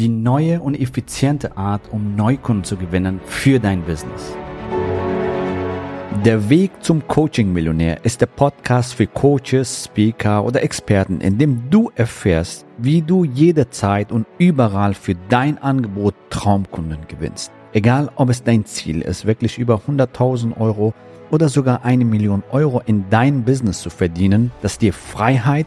die neue und effiziente Art, um Neukunden zu gewinnen für dein Business. Der Weg zum Coaching-Millionär ist der Podcast für Coaches, Speaker oder Experten, in dem du erfährst, wie du jederzeit und überall für dein Angebot Traumkunden gewinnst. Egal, ob es dein Ziel ist, wirklich über 100.000 Euro oder sogar eine Million Euro in dein Business zu verdienen, das dir Freiheit,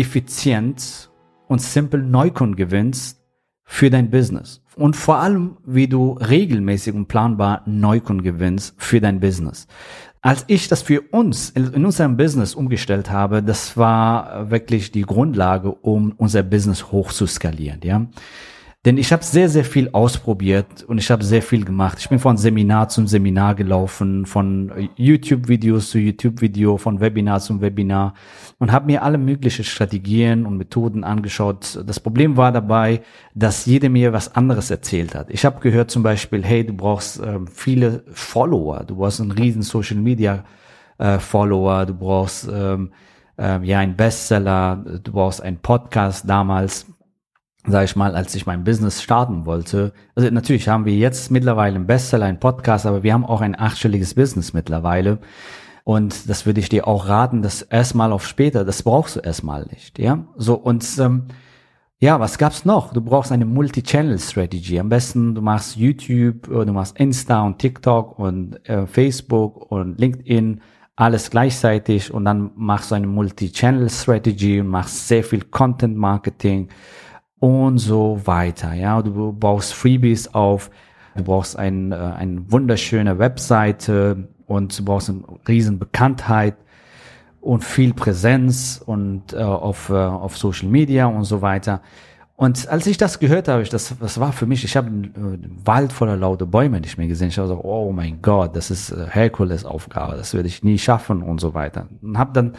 effizient und simpel Neukunden gewinnst für dein Business. Und vor allem, wie du regelmäßig und planbar Neukunden gewinnst für dein Business. Als ich das für uns in unserem Business umgestellt habe, das war wirklich die Grundlage, um unser Business hoch zu skalieren, ja. Denn ich habe sehr, sehr viel ausprobiert und ich habe sehr viel gemacht. Ich bin von Seminar zum Seminar gelaufen, von YouTube-Videos zu YouTube-Video, von Webinar zum Webinar und habe mir alle möglichen Strategien und Methoden angeschaut. Das Problem war dabei, dass jeder mir was anderes erzählt hat. Ich habe gehört zum Beispiel, hey, du brauchst äh, viele Follower, du brauchst einen riesen Social Media äh, du brauchst ähm, äh, ja einen Bestseller, du brauchst einen Podcast damals sage ich mal, als ich mein Business starten wollte. Also natürlich haben wir jetzt mittlerweile einen Bestseller, einen Podcast, aber wir haben auch ein achtstelliges Business mittlerweile. Und das würde ich dir auch raten, das erstmal auf später, das brauchst du erstmal nicht, ja. So und ähm, ja, was gab's noch? Du brauchst eine Multi-Channel-Strategy. Am besten du machst YouTube, du machst Insta und TikTok und äh, Facebook und LinkedIn alles gleichzeitig und dann machst du eine Multi-Channel-Strategy und machst sehr viel Content-Marketing und so weiter. Ja, du baust Freebies auf, du brauchst ein, äh, eine wunderschöne Webseite und du brauchst eine riesen Bekanntheit und viel Präsenz und äh, auf, äh, auf Social Media und so weiter. Und als ich das gehört habe, ich das, das war für mich, ich habe einen äh, Wald voller laute Bäume nicht mehr gesehen. Ich habe so, oh mein Gott, das ist äh, Herkules Aufgabe, das werde ich nie schaffen und so weiter. Und habe dann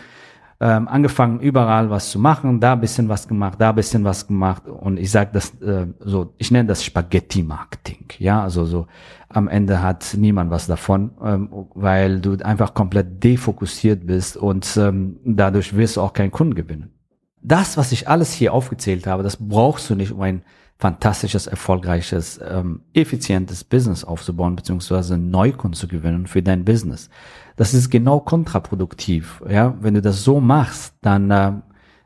ähm, angefangen, überall was zu machen, da bisschen was gemacht, da bisschen was gemacht und ich sage das äh, so, ich nenne das Spaghetti-Marketing, ja, also so am Ende hat niemand was davon, ähm, weil du einfach komplett defokussiert bist und ähm, dadurch wirst du auch keinen Kunden gewinnen. Das, was ich alles hier aufgezählt habe, das brauchst du nicht, um ein fantastisches, erfolgreiches, ähm, effizientes Business aufzubauen, beziehungsweise Neukunden zu gewinnen für dein Business. Das ist genau kontraproduktiv. Ja, wenn du das so machst, dann äh,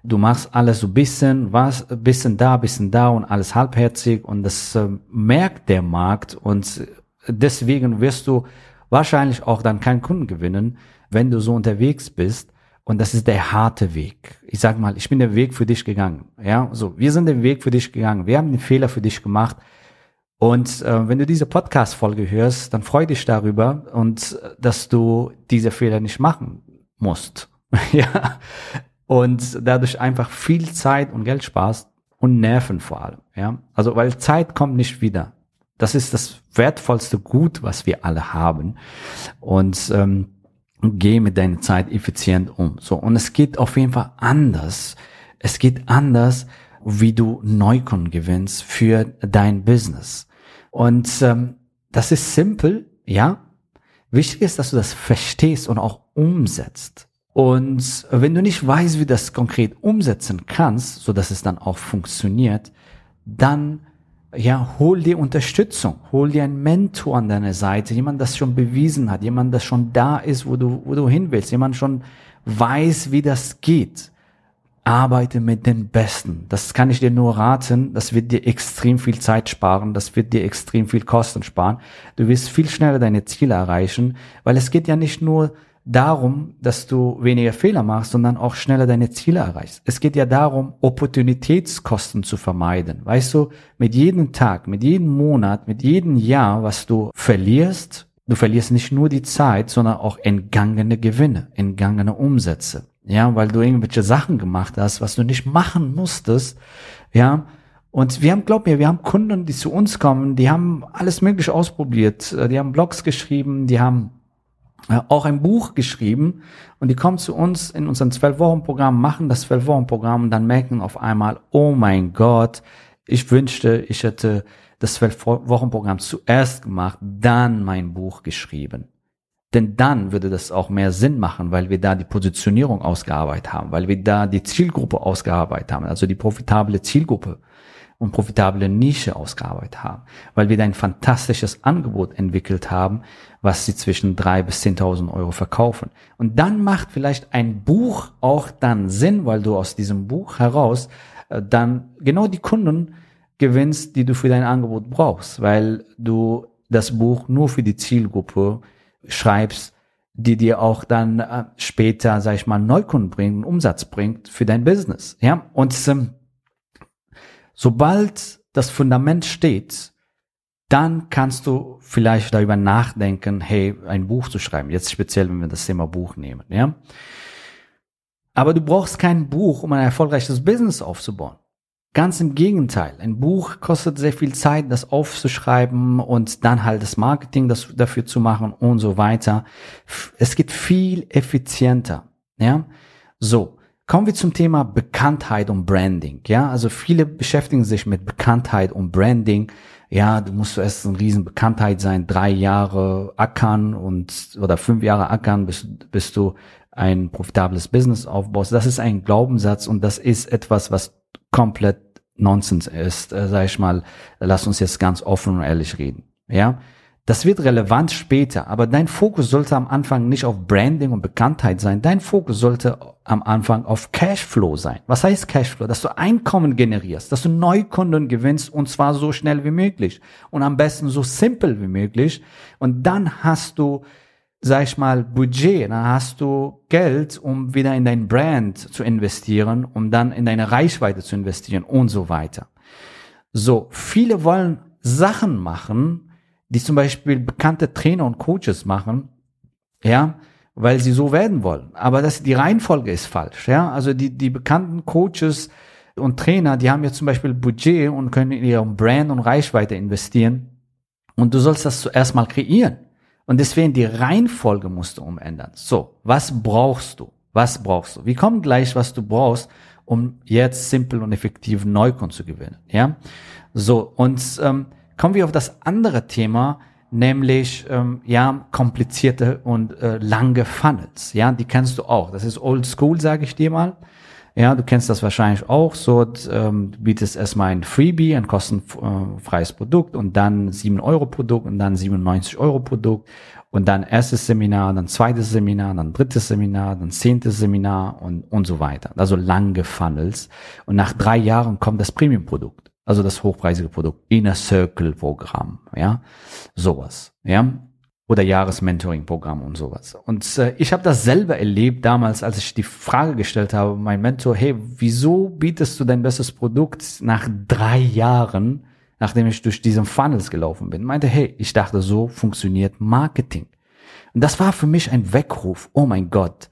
du machst alles so bisschen was, bisschen da, bisschen da und alles halbherzig und das äh, merkt der Markt und deswegen wirst du wahrscheinlich auch dann keinen Kunden gewinnen, wenn du so unterwegs bist. Und das ist der harte Weg. Ich sag mal, ich bin den Weg für dich gegangen. Ja, so, wir sind den Weg für dich gegangen. Wir haben den Fehler für dich gemacht. Und äh, wenn du diese Podcast-Folge hörst, dann freu dich darüber und äh, dass du diese Fehler nicht machen musst. ja. Und dadurch einfach viel Zeit und Geld sparst und Nerven vor allem. Ja. Also, weil Zeit kommt nicht wieder. Das ist das wertvollste Gut, was wir alle haben. Und ähm, geh mit deiner Zeit effizient um. So, und es geht auf jeden Fall anders. Es geht anders, wie du Neukunden gewinnst für dein Business. Und ähm, das ist simpel, ja. Wichtig ist, dass du das verstehst und auch umsetzt. Und wenn du nicht weißt, wie du das konkret umsetzen kannst, so dass es dann auch funktioniert, dann ja, hol dir Unterstützung, hol dir einen Mentor an deiner Seite, jemand, das schon bewiesen hat, jemand, das schon da ist, wo du, wo du hin willst, jemand schon weiß, wie das geht. Arbeite mit den Besten. Das kann ich dir nur raten. Das wird dir extrem viel Zeit sparen. Das wird dir extrem viel Kosten sparen. Du wirst viel schneller deine Ziele erreichen, weil es geht ja nicht nur darum, dass du weniger Fehler machst, sondern auch schneller deine Ziele erreichst. Es geht ja darum, Opportunitätskosten zu vermeiden. Weißt du, mit jedem Tag, mit jedem Monat, mit jedem Jahr, was du verlierst, du verlierst nicht nur die Zeit, sondern auch entgangene Gewinne, entgangene Umsätze. Ja, weil du irgendwelche Sachen gemacht hast, was du nicht machen musstest. Ja, Und wir haben, glaub mir, wir haben Kunden, die zu uns kommen, die haben alles Mögliche ausprobiert. Die haben Blogs geschrieben, die haben auch ein Buch geschrieben und die kommen zu uns in unserem Zwölf-Wochen-Programm, machen das Zwölf-Wochen-Programm und dann merken auf einmal, oh mein Gott, ich wünschte, ich hätte das Zwölf-Wochen-Programm zuerst gemacht, dann mein Buch geschrieben. Denn dann würde das auch mehr Sinn machen, weil wir da die Positionierung ausgearbeitet haben, weil wir da die Zielgruppe ausgearbeitet haben, also die profitable Zielgruppe und profitable Nische ausgearbeitet haben, weil wir da ein fantastisches Angebot entwickelt haben, was sie zwischen drei bis 10.000 Euro verkaufen. Und dann macht vielleicht ein Buch auch dann Sinn, weil du aus diesem Buch heraus äh, dann genau die Kunden gewinnst, die du für dein Angebot brauchst, weil du das Buch nur für die Zielgruppe schreibst, die dir auch dann äh, später, sag ich mal, Neukunden bringt, Umsatz bringt für dein Business. Ja, und ähm, Sobald das Fundament steht, dann kannst du vielleicht darüber nachdenken, hey, ein Buch zu schreiben. Jetzt speziell, wenn wir das Thema Buch nehmen, ja. Aber du brauchst kein Buch, um ein erfolgreiches Business aufzubauen. Ganz im Gegenteil. Ein Buch kostet sehr viel Zeit, das aufzuschreiben und dann halt das Marketing das dafür zu machen und so weiter. Es geht viel effizienter, ja. So. Kommen wir zum Thema Bekanntheit und Branding. Ja, also viele beschäftigen sich mit Bekanntheit und Branding. Ja, du musst zuerst eine riesen Bekanntheit sein, drei Jahre ackern und oder fünf Jahre ackern, bis, bis du ein profitables Business aufbaust. Das ist ein Glaubenssatz und das ist etwas, was komplett Nonsens ist. Äh, sag ich mal, lass uns jetzt ganz offen und ehrlich reden. Ja, das wird relevant später, aber dein Fokus sollte am Anfang nicht auf Branding und Bekanntheit sein. Dein Fokus sollte am Anfang auf Cashflow sein. Was heißt Cashflow? Dass du Einkommen generierst, dass du Neukunden gewinnst und zwar so schnell wie möglich und am besten so simpel wie möglich. Und dann hast du, sag ich mal, Budget, dann hast du Geld, um wieder in dein Brand zu investieren, um dann in deine Reichweite zu investieren und so weiter. So, viele wollen Sachen machen, die zum Beispiel bekannte Trainer und Coaches machen, ja, weil sie so werden wollen. Aber das, die Reihenfolge ist falsch, ja. Also die, die bekannten Coaches und Trainer, die haben ja zum Beispiel Budget und können in ihrem Brand und Reichweite investieren. Und du sollst das zuerst mal kreieren. Und deswegen die Reihenfolge musst du umändern. So, was brauchst du? Was brauchst du? Wir kommen gleich, was du brauchst, um jetzt simpel und effektiv Neukunden zu gewinnen. Ja, so und ähm, Kommen wir auf das andere Thema, nämlich ähm, ja komplizierte und äh, lange Funnels. Ja, die kennst du auch. Das ist Old School, sage ich dir mal. Ja, du kennst das wahrscheinlich auch. So, ähm, du bietest erstmal ein Freebie, ein kostenfreies Produkt und dann 7 Euro Produkt und dann 97 Euro Produkt und dann erstes Seminar, dann zweites Seminar, dann drittes Seminar, dann zehntes Seminar und, und so weiter. Also lange Funnels. Und nach drei Jahren kommt das Premium-Produkt. Also das hochpreisige Produkt. Inner Circle Programm, ja. Sowas, ja. Oder Jahresmentoring-Programm und sowas. Und äh, ich habe das selber erlebt damals, als ich die Frage gestellt habe, mein Mentor, hey, wieso bietest du dein bestes Produkt nach drei Jahren, nachdem ich durch diesen Funnels gelaufen bin? Meinte, hey, ich dachte, so funktioniert Marketing. Und das war für mich ein Weckruf. Oh mein Gott,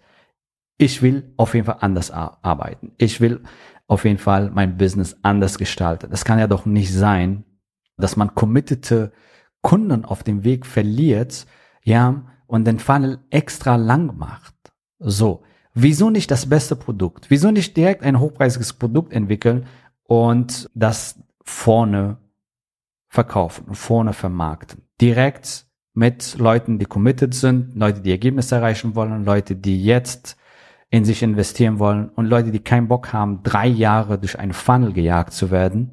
ich will auf jeden Fall anders arbeiten. Ich will auf jeden Fall mein Business anders gestaltet. Es kann ja doch nicht sein, dass man committete Kunden auf dem Weg verliert, ja, und den Funnel extra lang macht. So. Wieso nicht das beste Produkt? Wieso nicht direkt ein hochpreisiges Produkt entwickeln und das vorne verkaufen und vorne vermarkten? Direkt mit Leuten, die committed sind, Leute, die Ergebnisse erreichen wollen, Leute, die jetzt in sich investieren wollen und Leute, die keinen Bock haben, drei Jahre durch einen Funnel gejagt zu werden,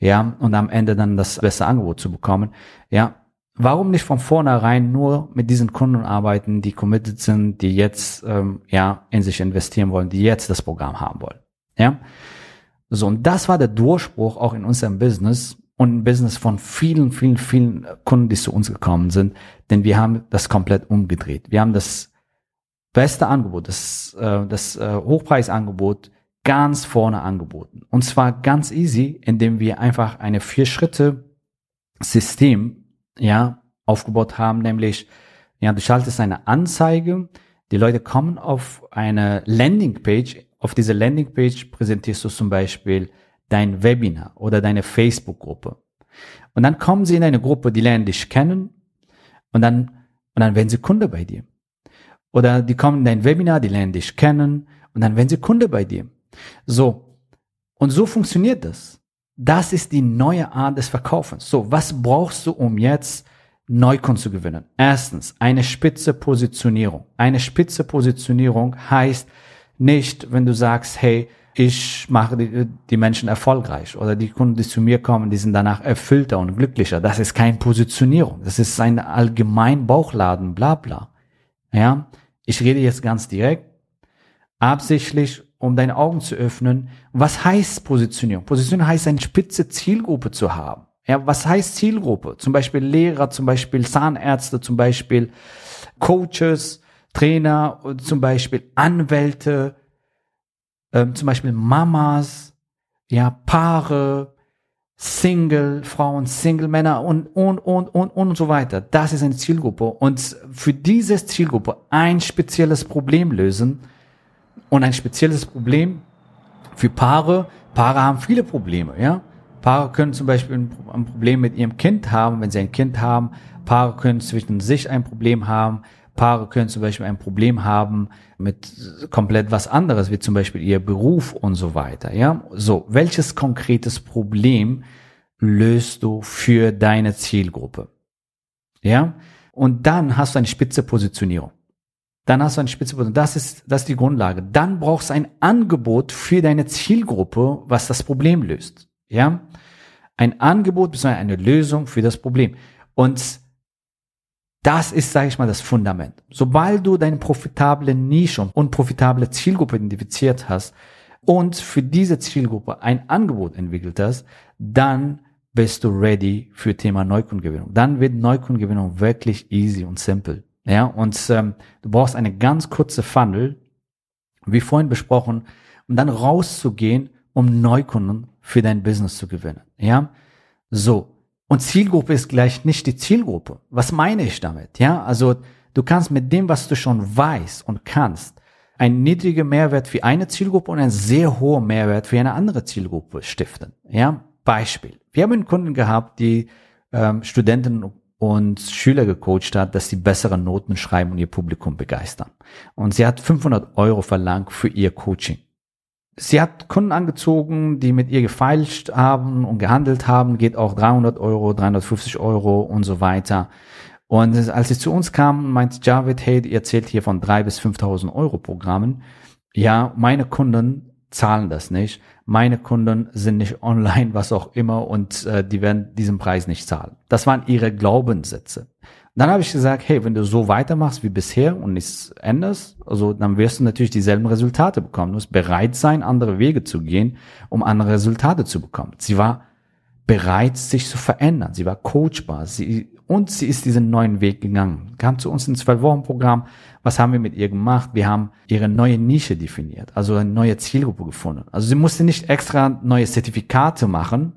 ja, und am Ende dann das beste Angebot zu bekommen, ja, warum nicht von vornherein nur mit diesen Kunden arbeiten, die committed sind, die jetzt, ähm, ja, in sich investieren wollen, die jetzt das Programm haben wollen, ja. So, und das war der Durchbruch auch in unserem Business und im Business von vielen, vielen, vielen Kunden, die zu uns gekommen sind, denn wir haben das komplett umgedreht. Wir haben das beste Angebot, das, äh, das äh, Hochpreisangebot ganz vorne angeboten. Und zwar ganz easy, indem wir einfach eine vier Schritte System, ja, aufgebaut haben, nämlich, ja, du schaltest eine Anzeige, die Leute kommen auf eine Landingpage, auf diese Landingpage präsentierst du zum Beispiel dein Webinar oder deine Facebook-Gruppe. Und dann kommen sie in eine Gruppe, die lernen dich kennen und dann, und dann werden sie Kunde bei dir. Oder die kommen in dein Webinar, die lernen dich kennen und dann werden sie Kunde bei dir. So. Und so funktioniert das. Das ist die neue Art des Verkaufens. So, was brauchst du, um jetzt Neukunden zu gewinnen? Erstens, eine spitze Positionierung. Eine spitze Positionierung heißt nicht, wenn du sagst, hey, ich mache die, die, Menschen erfolgreich oder die Kunden, die zu mir kommen, die sind danach erfüllter und glücklicher. Das ist keine Positionierung. Das ist ein allgemein Bauchladen, bla bla. Ja, ich rede jetzt ganz direkt, absichtlich, um deine Augen zu öffnen. Was heißt Positionierung? Positionierung heißt, eine spitze Zielgruppe zu haben. Ja, was heißt Zielgruppe? Zum Beispiel Lehrer, zum Beispiel Zahnärzte, zum Beispiel Coaches, Trainer, zum Beispiel Anwälte, ähm, zum Beispiel Mamas, ja, Paare, Single Frauen, Single Männer und, und, und, und, und so weiter. Das ist eine Zielgruppe. Und für diese Zielgruppe ein spezielles Problem lösen und ein spezielles Problem für Paare. Paare haben viele Probleme, ja. Paare können zum Beispiel ein Problem mit ihrem Kind haben, wenn sie ein Kind haben. Paare können zwischen sich ein Problem haben. Paare können zum Beispiel ein Problem haben mit komplett was anderes, wie zum Beispiel ihr Beruf und so weiter. Ja, so welches konkretes Problem löst du für deine Zielgruppe? Ja, und dann hast du eine spitze Positionierung. Dann hast du eine spitze Positionierung. Das ist, das ist die Grundlage. Dann brauchst du ein Angebot für deine Zielgruppe, was das Problem löst. Ja, ein Angebot bzw. eine Lösung für das Problem. Und das ist, sage ich mal, das Fundament. Sobald du deine profitable Nische und profitable Zielgruppe identifiziert hast und für diese Zielgruppe ein Angebot entwickelt hast, dann bist du ready für Thema Neukundengewinnung. Dann wird Neukundengewinnung wirklich easy und simple. Ja, und ähm, du brauchst eine ganz kurze Funnel, wie vorhin besprochen, um dann rauszugehen, um Neukunden für dein Business zu gewinnen. Ja, so. Und Zielgruppe ist gleich nicht die Zielgruppe. Was meine ich damit? Ja, also du kannst mit dem, was du schon weißt und kannst, einen niedrigen Mehrwert für eine Zielgruppe und einen sehr hohen Mehrwert für eine andere Zielgruppe stiften. Ja, Beispiel. Wir haben einen Kunden gehabt, die ähm, Studenten und Schüler gecoacht hat, dass sie bessere Noten schreiben und ihr Publikum begeistern. Und sie hat 500 Euro verlangt für ihr Coaching. Sie hat Kunden angezogen, die mit ihr gefeilscht haben und gehandelt haben, geht auch 300 Euro, 350 Euro und so weiter. Und als sie zu uns kam, meint Javid, hey, ihr zählt hier von 3.000 bis 5.000 Euro Programmen. Ja, meine Kunden zahlen das nicht. Meine Kunden sind nicht online, was auch immer, und äh, die werden diesen Preis nicht zahlen. Das waren ihre Glaubenssätze. Dann habe ich gesagt, hey, wenn du so weitermachst wie bisher und nichts änderst, also dann wirst du natürlich dieselben Resultate bekommen. Du musst bereit sein, andere Wege zu gehen, um andere Resultate zu bekommen. Sie war bereit, sich zu verändern. Sie war coachbar. Sie, und sie ist diesen neuen Weg gegangen. Kam zu uns ins Zwölf-Wochen-Programm. Was haben wir mit ihr gemacht? Wir haben ihre neue Nische definiert, also eine neue Zielgruppe gefunden. Also sie musste nicht extra neue Zertifikate machen,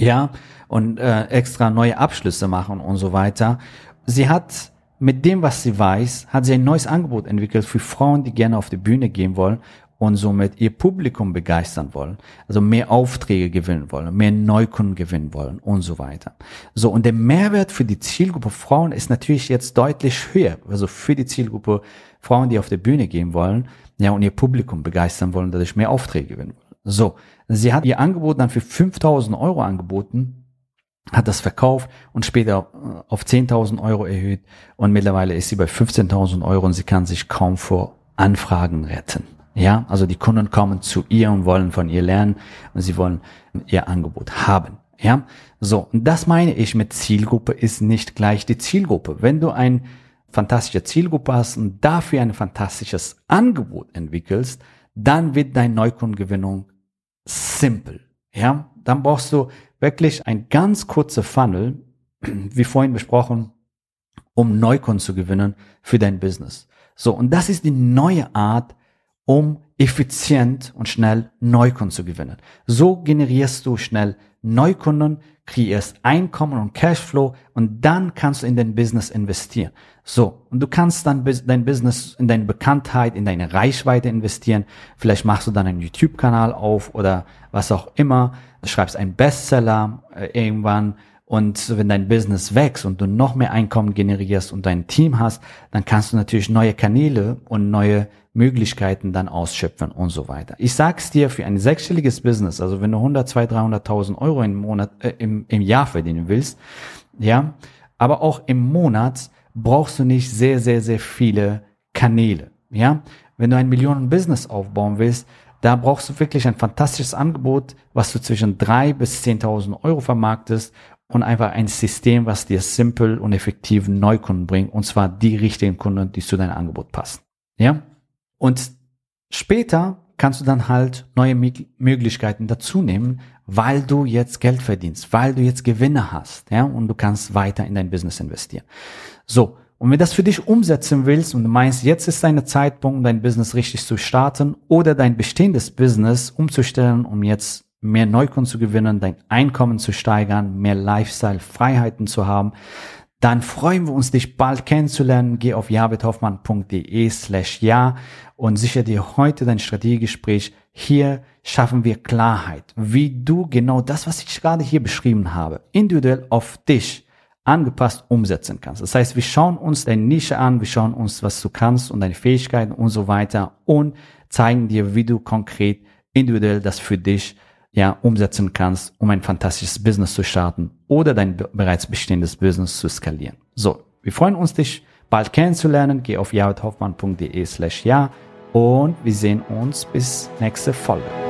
ja, und äh, extra neue Abschlüsse machen und so weiter. Sie hat mit dem, was sie weiß, hat sie ein neues Angebot entwickelt für Frauen, die gerne auf die Bühne gehen wollen und somit ihr Publikum begeistern wollen, also mehr Aufträge gewinnen wollen, mehr Neukunden gewinnen wollen und so weiter. So, und der Mehrwert für die Zielgruppe Frauen ist natürlich jetzt deutlich höher. Also für die Zielgruppe Frauen, die auf die Bühne gehen wollen, ja, und ihr Publikum begeistern wollen, dadurch mehr Aufträge gewinnen. So, sie hat ihr Angebot dann für 5000 Euro angeboten, hat das verkauft und später äh, auf 10.000 Euro erhöht und mittlerweile ist sie bei 15.000 Euro und sie kann sich kaum vor Anfragen retten. Ja, also die Kunden kommen zu ihr und wollen von ihr lernen und sie wollen ihr Angebot haben. Ja, so, und das meine ich mit Zielgruppe ist nicht gleich die Zielgruppe. Wenn du ein fantastische Zielgruppe hast und dafür ein fantastisches Angebot entwickelst, dann wird deine Neukundengewinnung simpel. Ja, dann brauchst du wirklich ein ganz kurzer Funnel, wie vorhin besprochen, um Neukunden zu gewinnen für dein Business. So, und das ist die neue Art, um effizient und schnell Neukunden zu gewinnen. So generierst du schnell Neukunden, kreierst Einkommen und Cashflow und dann kannst du in dein Business investieren. So, und du kannst dann dein Business in deine Bekanntheit, in deine Reichweite investieren. Vielleicht machst du dann einen YouTube-Kanal auf oder was auch immer. Du schreibst einen Bestseller äh, irgendwann und wenn dein Business wächst und du noch mehr Einkommen generierst und dein Team hast, dann kannst du natürlich neue Kanäle und neue Möglichkeiten dann ausschöpfen und so weiter. Ich sag's dir, für ein sechsstelliges Business, also wenn du 100, 200, 300.000 Euro im Monat, äh, im, im Jahr verdienen willst, ja, aber auch im Monat brauchst du nicht sehr, sehr, sehr viele Kanäle, ja. Wenn du ein Millionen-Business aufbauen willst, da brauchst du wirklich ein fantastisches Angebot, was du zwischen drei bis 10.000 Euro vermarktest und einfach ein System, was dir simpel und effektiv Neukunden bringt und zwar die richtigen Kunden, die zu deinem Angebot passen. Ja? Und später kannst du dann halt neue Möglichkeiten dazu nehmen, weil du jetzt Geld verdienst, weil du jetzt Gewinne hast, ja, und du kannst weiter in dein Business investieren. So. Und wenn das für dich umsetzen willst und du meinst, jetzt ist dein Zeitpunkt, dein Business richtig zu starten oder dein bestehendes Business umzustellen, um jetzt mehr Neukunden zu gewinnen, dein Einkommen zu steigern, mehr Lifestyle-Freiheiten zu haben, dann freuen wir uns, dich bald kennenzulernen. Geh auf jabethoffmann.de slash ja und sicher dir heute dein Strategiegespräch. Hier schaffen wir Klarheit, wie du genau das, was ich gerade hier beschrieben habe, individuell auf dich angepasst umsetzen kannst. Das heißt, wir schauen uns deine Nische an, wir schauen uns, was du kannst und deine Fähigkeiten und so weiter und zeigen dir, wie du konkret individuell das für dich ja, umsetzen kannst, um ein fantastisches Business zu starten oder dein bereits bestehendes Business zu skalieren. So, wir freuen uns, dich bald kennenzulernen. Geh auf jaredhoffmann.de slash ja und wir sehen uns bis nächste Folge.